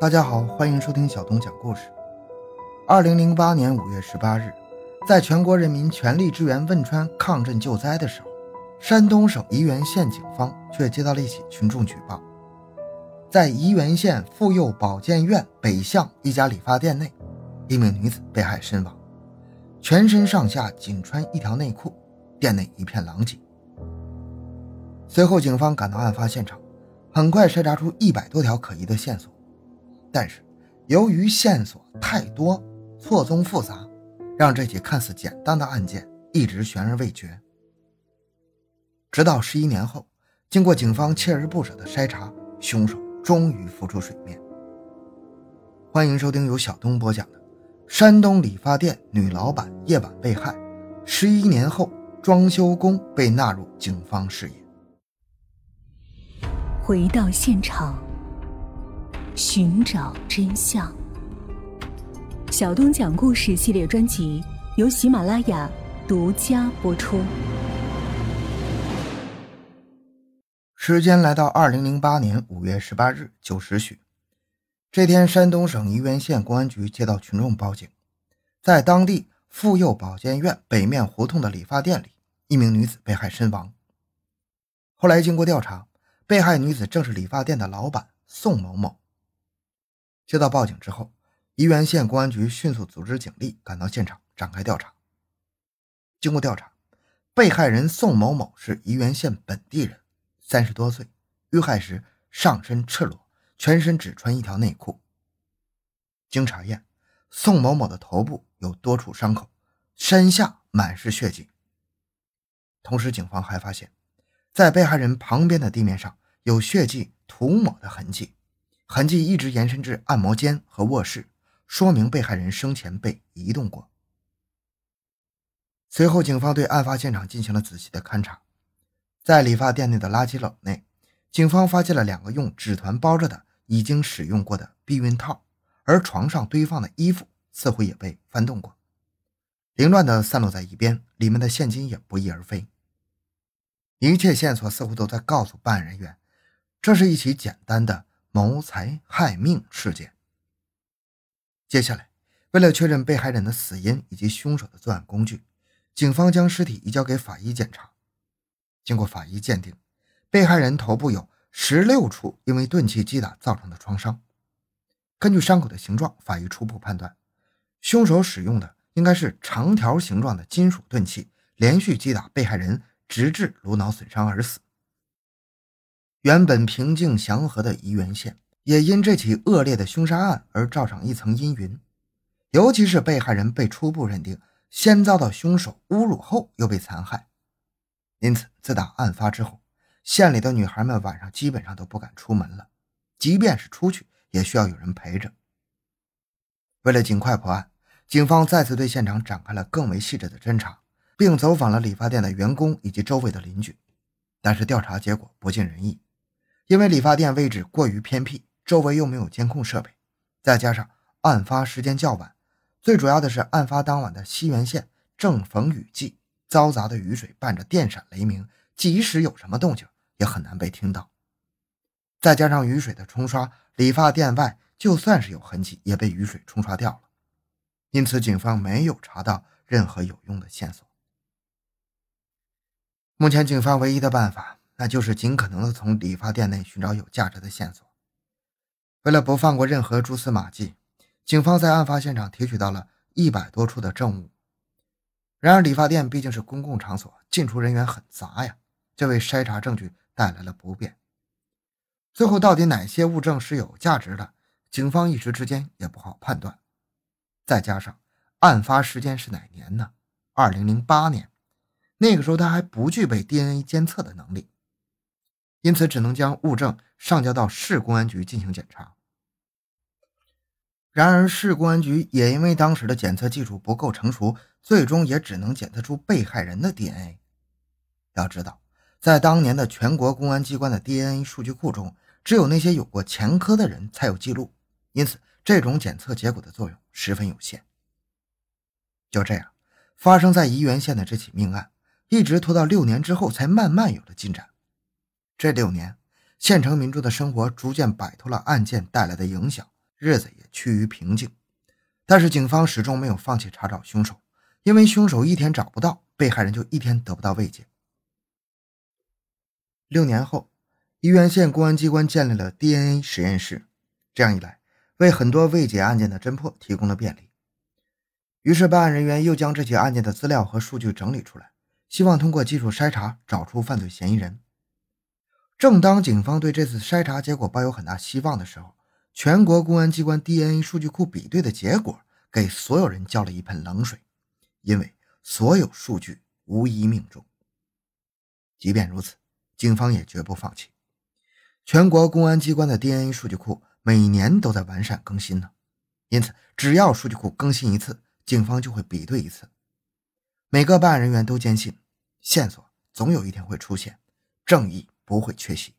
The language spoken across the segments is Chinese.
大家好，欢迎收听小东讲故事。二零零八年五月十八日，在全国人民全力支援汶川抗震救灾的时候，山东省沂源县警方却接到了一起群众举报：在沂源县妇幼保健院北巷一家理发店内，一名女子被害身亡，全身上下仅穿一条内裤，店内一片狼藉。随后，警方赶到案发现场，很快筛查出一百多条可疑的线索。但是，由于线索太多、错综复杂，让这起看似简单的案件一直悬而未决。直到十一年后，经过警方锲而不舍的筛查，凶手终于浮出水面。欢迎收听由小东播讲的《山东理发店女老板夜晚被害，十一年后装修工被纳入警方视野》。回到现场。寻找真相。小东讲故事系列专辑由喜马拉雅独家播出。时间来到二零零八年五月十八日九时许，这天，山东省沂源县公安局接到群众报警，在当地妇幼保健院北面胡同的理发店里，一名女子被害身亡。后来经过调查，被害女子正是理发店的老板宋某某。接到报警之后，沂源县公安局迅速组织警力赶到现场展开调查。经过调查，被害人宋某某是沂源县本地人，三十多岁，遇害时上身赤裸，全身只穿一条内裤。经查验，宋某某的头部有多处伤口，身下满是血迹。同时，警方还发现，在被害人旁边的地面上有血迹涂抹的痕迹。痕迹一直延伸至按摩间和卧室，说明被害人生前被移动过。随后，警方对案发现场进行了仔细的勘查，在理发店内的垃圾篓内，警方发现了两个用纸团包着的已经使用过的避孕套，而床上堆放的衣服似乎也被翻动过，凌乱的散落在一边，里面的现金也不翼而飞。一切线索似乎都在告诉办案人员，这是一起简单的。谋财害命事件。接下来，为了确认被害人的死因以及凶手的作案工具，警方将尸体移交给法医检查。经过法医鉴定，被害人头部有十六处因为钝器击打造成的创伤。根据伤口的形状，法医初步判断，凶手使用的应该是长条形状的金属钝器，连续击打被害人，直至颅脑损伤而死。原本平静祥和的沂源县，也因这起恶劣的凶杀案而罩上一层阴云。尤其是被害人被初步认定先遭到凶手侮辱，后又被残害，因此自打案发之后，县里的女孩们晚上基本上都不敢出门了，即便是出去，也需要有人陪着。为了尽快破案，警方再次对现场展开了更为细致的侦查，并走访了理发店的员工以及周围的邻居，但是调查结果不尽人意。因为理发店位置过于偏僻，周围又没有监控设备，再加上案发时间较晚，最主要的是案发当晚的西源县正逢雨季，嘈杂的雨水伴着电闪雷鸣，即使有什么动静也很难被听到。再加上雨水的冲刷，理发店外就算是有痕迹，也被雨水冲刷掉了。因此，警方没有查到任何有用的线索。目前，警方唯一的办法。那就是尽可能的从理发店内寻找有价值的线索。为了不放过任何蛛丝马迹，警方在案发现场提取到了一百多处的证物。然而，理发店毕竟是公共场所，进出人员很杂呀，这为筛查证据带来了不便。最后，到底哪些物证是有价值的，警方一时之间也不好判断。再加上案发时间是哪年呢？二零零八年，那个时候他还不具备 DNA 监测的能力。因此，只能将物证上交到市公安局进行检查。然而，市公安局也因为当时的检测技术不够成熟，最终也只能检测出被害人的 DNA。要知道，在当年的全国公安机关的 DNA 数据库中，只有那些有过前科的人才有记录，因此这种检测结果的作用十分有限。就这样，发生在沂源县的这起命案，一直拖到六年之后，才慢慢有了进展。这六年，县城民众的生活逐渐摆脱了案件带来的影响，日子也趋于平静。但是警方始终没有放弃查找凶手，因为凶手一天找不到，被害人就一天得不到慰藉。六年后，沂源县公安机关建立了 DNA 实验室，这样一来，为很多未解案件的侦破提供了便利。于是，办案人员又将这起案件的资料和数据整理出来，希望通过技术筛查找出犯罪嫌疑人。正当警方对这次筛查结果抱有很大希望的时候，全国公安机关 DNA 数据库比对的结果给所有人浇了一盆冷水，因为所有数据无一命中。即便如此，警方也绝不放弃。全国公安机关的 DNA 数据库每年都在完善更新呢，因此只要数据库更新一次，警方就会比对一次。每个办案人员都坚信，线索总有一天会出现，正义不会缺席。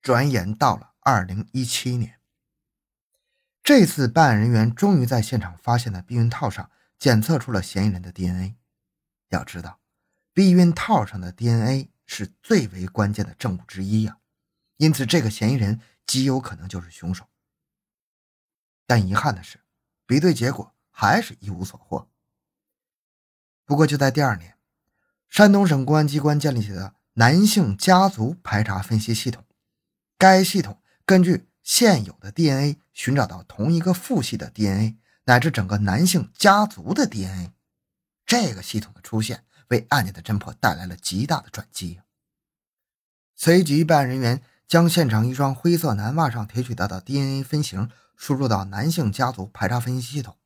转眼到了。二零一七年，这次办案人员终于在现场发现的避孕套上检测出了嫌疑人的 DNA。要知道，避孕套上的 DNA 是最为关键的证物之一呀，因此这个嫌疑人极有可能就是凶手。但遗憾的是，比对结果还是一无所获。不过就在第二年，山东省公安机关建立起了男性家族排查分析系统，该系统。根据现有的 DNA 寻找到同一个父系的 DNA，乃至整个男性家族的 DNA，这个系统的出现为案件的侦破带来了极大的转机。随即，办案人员将现场一双灰色男袜上提取到的 DNA 分型输入到男性家族排查分析系统。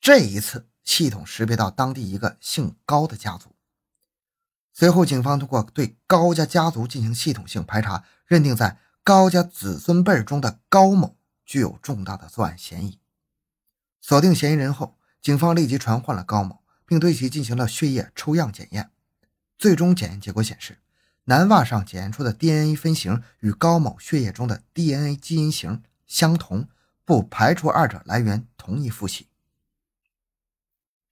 这一次，系统识别到当地一个姓高的家族。随后，警方通过对高家家族进行系统性排查，认定在。高家子孙辈中的高某具有重大的作案嫌疑。锁定嫌疑人后，警方立即传唤了高某，并对其进行了血液抽样检验。最终检验结果显示，男袜上检验出的 DNA 分型与高某血液中的 DNA 基因型相同，不排除二者来源同一父系。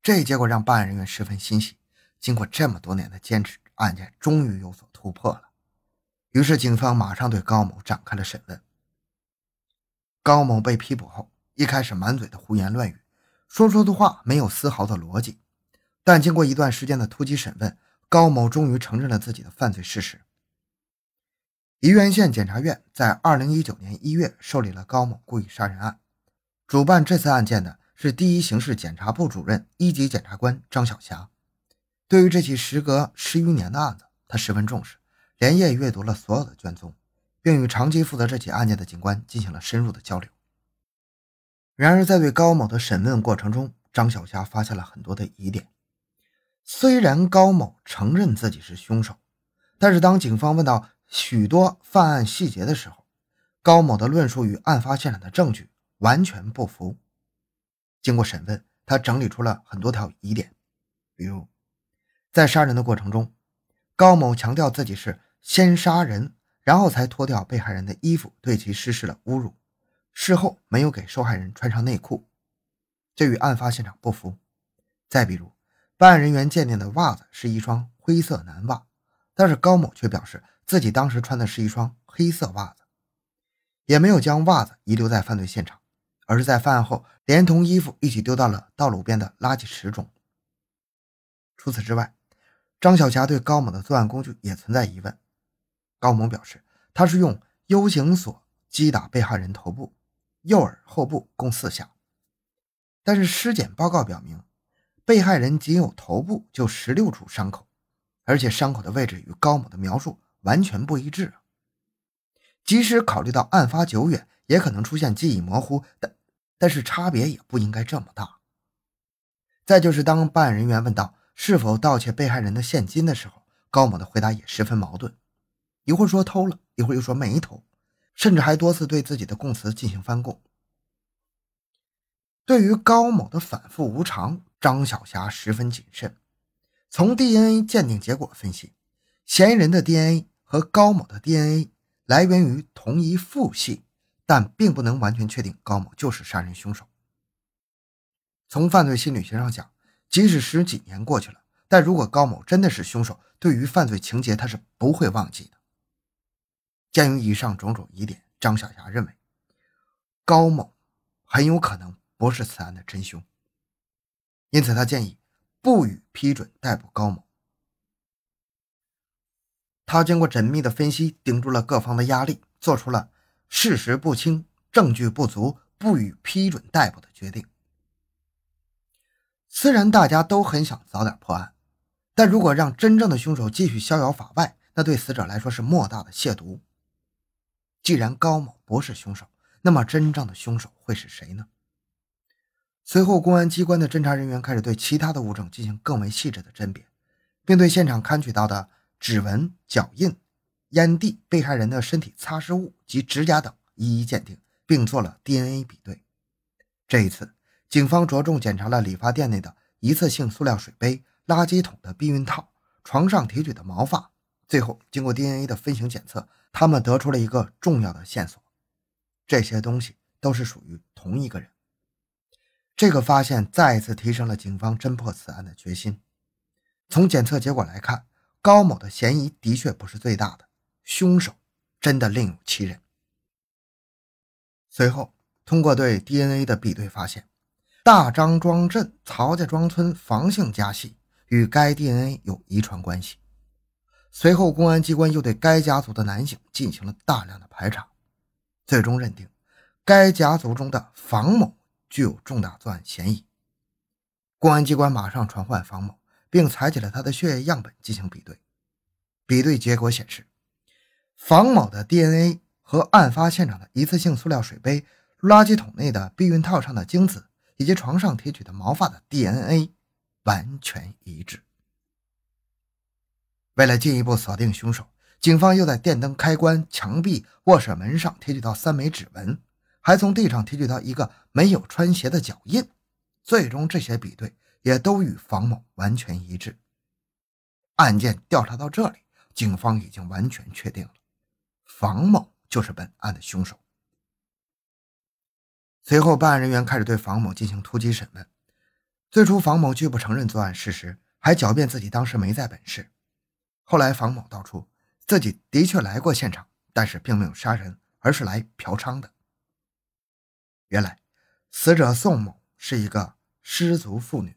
这一结果让办案人员十分欣喜。经过这么多年的坚持，案件终于有所突破了。于是，警方马上对高某展开了审问。高某被批捕后，一开始满嘴的胡言乱语，说出的话没有丝毫的逻辑。但经过一段时间的突击审问，高某终于承认了自己的犯罪事实。沂源县检察院在二零一九年一月受理了高某故意杀人案。主办这次案件的是第一刑事检察部主任、一级检察官张晓霞。对于这起时隔十余年的案子，他十分重视。连夜阅读了所有的卷宗，并与长期负责这起案件的警官进行了深入的交流。然而，在对高某的审问过程中，张小霞发现了很多的疑点。虽然高某承认自己是凶手，但是当警方问到许多犯案细节的时候，高某的论述与案发现场的证据完全不符。经过审问，他整理出了很多条疑点，比如在杀人的过程中，高某强调自己是。先杀人，然后才脱掉被害人的衣服，对其实施了侮辱。事后没有给受害人穿上内裤，这与案发现场不符。再比如，办案人员鉴定的袜子是一双灰色男袜，但是高某却表示自己当时穿的是一双黑色袜子，也没有将袜子遗留在犯罪现场，而是在犯案后连同衣服一起丢到了道路边的垃圾池中。除此之外，张小霞对高某的作案工具也存在疑问。高某表示，他是用 U 型锁击打被害人头部、右耳后部共四下，但是尸检报告表明，被害人仅有头部就十六处伤口，而且伤口的位置与高某的描述完全不一致。即使考虑到案发久远，也可能出现记忆模糊，但但是差别也不应该这么大。再就是当办案人员问到是否盗窃被害人的现金的时候，高某的回答也十分矛盾。一会儿说偷了，一会儿又说没偷，甚至还多次对自己的供词进行翻供。对于高某的反复无常，张小霞十分谨慎。从 DNA 鉴定结果分析，嫌疑人的 DNA 和高某的 DNA 来源于同一父系，但并不能完全确定高某就是杀人凶手。从犯罪心理学上讲，即使十几年过去了，但如果高某真的是凶手，对于犯罪情节他是不会忘记的。鉴于以上种种疑点，张小霞认为，高某很有可能不是此案的真凶，因此他建议不予批准逮捕高某。他经过缜密的分析，顶住了各方的压力，做出了事实不清、证据不足、不予批准逮捕的决定。虽然大家都很想早点破案，但如果让真正的凶手继续逍遥法外，那对死者来说是莫大的亵渎。既然高某不是凶手，那么真正的凶手会是谁呢？随后，公安机关的侦查人员开始对其他的物证进行更为细致的甄别，并对现场勘取到的指纹、脚印、烟蒂、被害人的身体擦拭物及指甲等一一鉴定，并做了 DNA 比对。这一次，警方着重检查了理发店内的一次性塑料水杯、垃圾桶的避孕套、床上提取的毛发。最后，经过 DNA 的分型检测，他们得出了一个重要的线索：这些东西都是属于同一个人。这个发现再一次提升了警方侦破此案的决心。从检测结果来看，高某的嫌疑的确不是最大的，凶手真的另有其人。随后，通过对 DNA 的比对，发现大张庄镇曹家庄村房姓家系与该 DNA 有遗传关系。随后，公安机关又对该家族的男性进行了大量的排查，最终认定该家族中的房某具有重大作案嫌疑。公安机关马上传唤房某，并采取了他的血液样本进行比对。比对结果显示，房某的 DNA 和案发现场的一次性塑料水杯、垃圾桶内的避孕套上的精子以及床上提取的毛发的 DNA 完全一致。为了进一步锁定凶手，警方又在电灯开关、墙壁、卧室门上提取到三枚指纹，还从地上提取到一个没有穿鞋的脚印。最终，这些比对也都与房某完全一致。案件调查到这里，警方已经完全确定了，房某就是本案的凶手。随后，办案人员开始对房某进行突击审问。最初，房某拒不承认作案事实，还狡辩自己当时没在本市。后来，房某道出自己的确来过现场，但是并没有杀人，而是来嫖娼的。原来，死者宋某是一个失足妇女，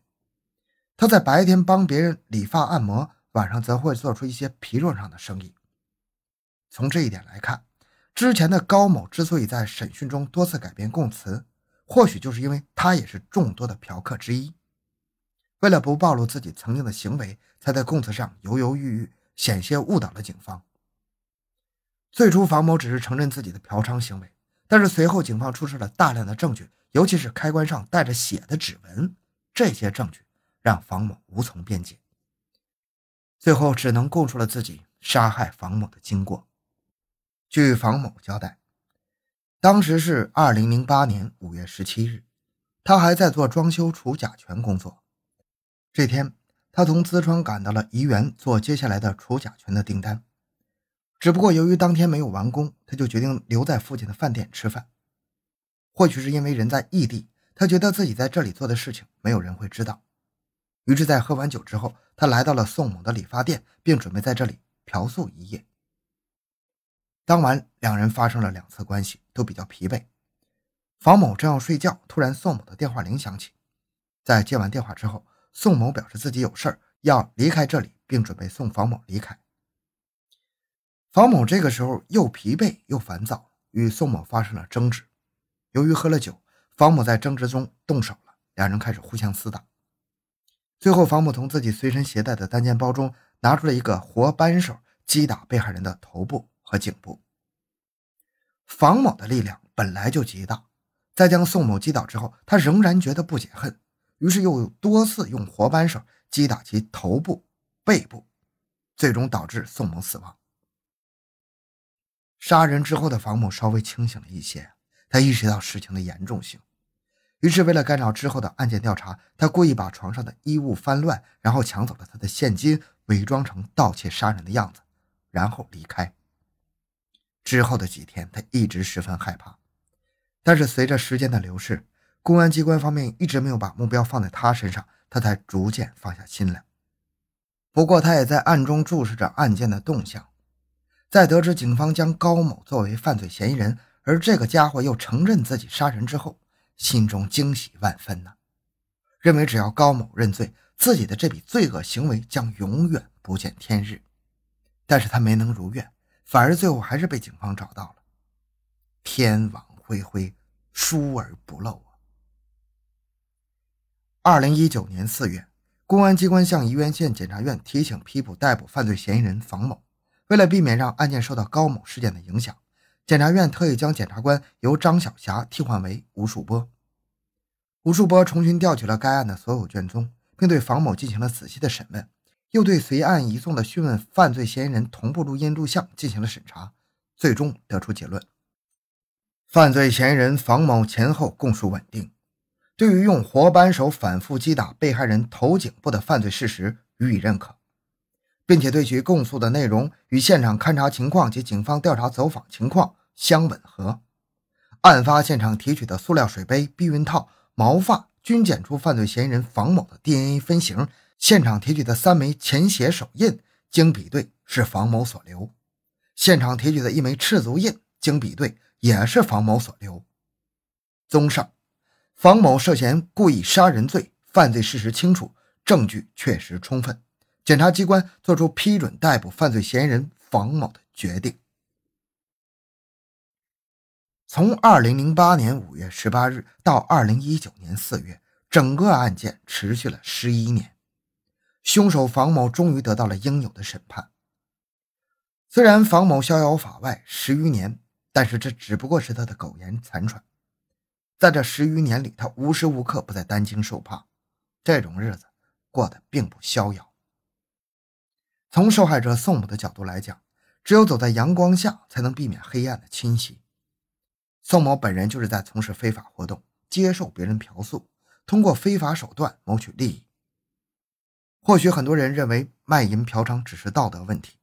她在白天帮别人理发按摩，晚上则会做出一些皮肉上的生意。从这一点来看，之前的高某之所以在审讯中多次改变供词，或许就是因为他也是众多的嫖客之一。为了不暴露自己曾经的行为，才在供词上犹犹豫豫。险些误导了警方。最初，房某只是承认自己的嫖娼行为，但是随后警方出示了大量的证据，尤其是开关上带着血的指纹，这些证据让房某无从辩解，最后只能供出了自己杀害房某的经过。据房某交代，当时是二零零八年五月十七日，他还在做装修除甲醛工作。这天。他从淄川赶到了怡园，做接下来的除甲醛的订单。只不过由于当天没有完工，他就决定留在附近的饭店吃饭。或许是因为人在异地，他觉得自己在这里做的事情没有人会知道。于是，在喝完酒之后，他来到了宋某的理发店，并准备在这里嫖宿一夜。当晚，两人发生了两次关系，都比较疲惫。房某正要睡觉，突然宋某的电话铃响起。在接完电话之后，宋某表示自己有事儿要离开这里，并准备送房某离开。房某这个时候又疲惫又烦躁，与宋某发生了争执。由于喝了酒，房某在争执中动手了，两人开始互相厮打。最后，房某从自己随身携带的单肩包中拿出了一个活扳手，击打被害人的头部和颈部。房某的力量本来就极大，在将宋某击倒之后，他仍然觉得不解恨。于是又多次用活扳手击打其头部、背部，最终导致宋某死亡。杀人之后的房某稍微清醒了一些，他意识到事情的严重性，于是为了干扰之后的案件调查，他故意把床上的衣物翻乱，然后抢走了他的现金，伪装成盗窃杀人的样子，然后离开。之后的几天，他一直十分害怕，但是随着时间的流逝。公安机关方面一直没有把目标放在他身上，他才逐渐放下心来。不过，他也在暗中注视着案件的动向。在得知警方将高某作为犯罪嫌疑人，而这个家伙又承认自己杀人之后，心中惊喜万分呢，认为只要高某认罪，自己的这笔罪恶行为将永远不见天日。但是他没能如愿，反而最后还是被警方找到了。天网恢恢，疏而不漏啊！二零一九年四月，公安机关向沂源县检察院提请批捕逮捕犯罪嫌疑人房某。为了避免让案件受到高某事件的影响，检察院特意将检察官由张小霞替换为吴树波。吴树波重新调取了该案的所有卷宗，并对房某进行了仔细的审问，又对随案移送的讯问犯罪嫌疑人同步录音录像进行了审查，最终得出结论：犯罪嫌疑人房某前后供述稳定，对于用活扳手反复击打被害人头颈部的犯罪事实予以认可。并且对其供述的内容与现场勘查情况及警方调查走访情况相吻合，案发现场提取的塑料水杯、避孕套、毛发均检出犯罪嫌疑人房某的 DNA 分型，现场提取的三枚前血手印经比对是房某所留，现场提取的一枚赤足印经比对也是房某所留。综上，房某涉嫌故意杀人罪，犯罪事实清楚，证据确实充分。检察机关作出批准逮捕犯罪嫌疑人房某的决定。从二零零八年五月十八日到二零一九年四月，整个案件持续了十一年，凶手房某终于得到了应有的审判。虽然房某逍遥法外十余年，但是这只不过是他的苟延残喘。在这十余年里，他无时无刻不在担惊受怕，这种日子过得并不逍遥。从受害者宋某的角度来讲，只有走在阳光下，才能避免黑暗的侵袭。宋某本人就是在从事非法活动，接受别人嫖宿，通过非法手段谋取利益。或许很多人认为卖淫嫖娼只是道德问题，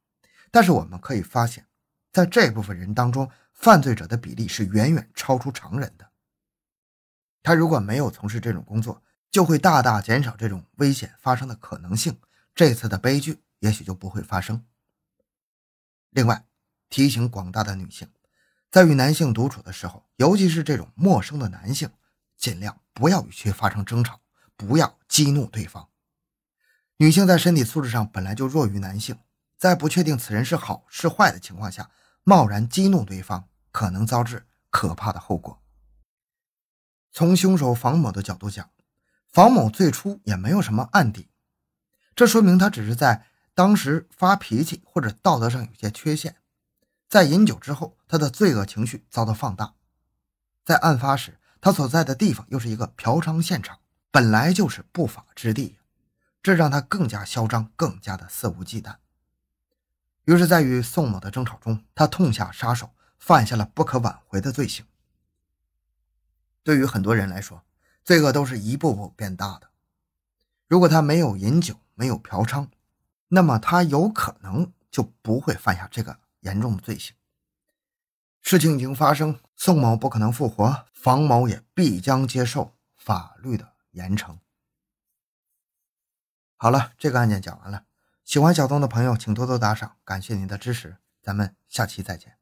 但是我们可以发现，在这部分人当中，犯罪者的比例是远远超出常人的。他如果没有从事这种工作，就会大大减少这种危险发生的可能性。这次的悲剧。也许就不会发生。另外，提醒广大的女性，在与男性独处的时候，尤其是这种陌生的男性，尽量不要与其发生争吵，不要激怒对方。女性在身体素质上本来就弱于男性，在不确定此人是好是坏的情况下，贸然激怒对方，可能遭致可怕的后果。从凶手房某的角度讲，房某最初也没有什么案底，这说明他只是在。当时发脾气或者道德上有些缺陷，在饮酒之后，他的罪恶情绪遭到放大。在案发时，他所在的地方又是一个嫖娼现场，本来就是不法之地，这让他更加嚣张，更加的肆无忌惮。于是，在与宋某的争吵中，他痛下杀手，犯下了不可挽回的罪行。对于很多人来说，罪恶都是一步步变大的。如果他没有饮酒，没有嫖娼，那么他有可能就不会犯下这个严重的罪行。事情已经发生，宋某不可能复活，房某也必将接受法律的严惩。好了，这个案件讲完了。喜欢小东的朋友，请多多打赏，感谢您的支持。咱们下期再见。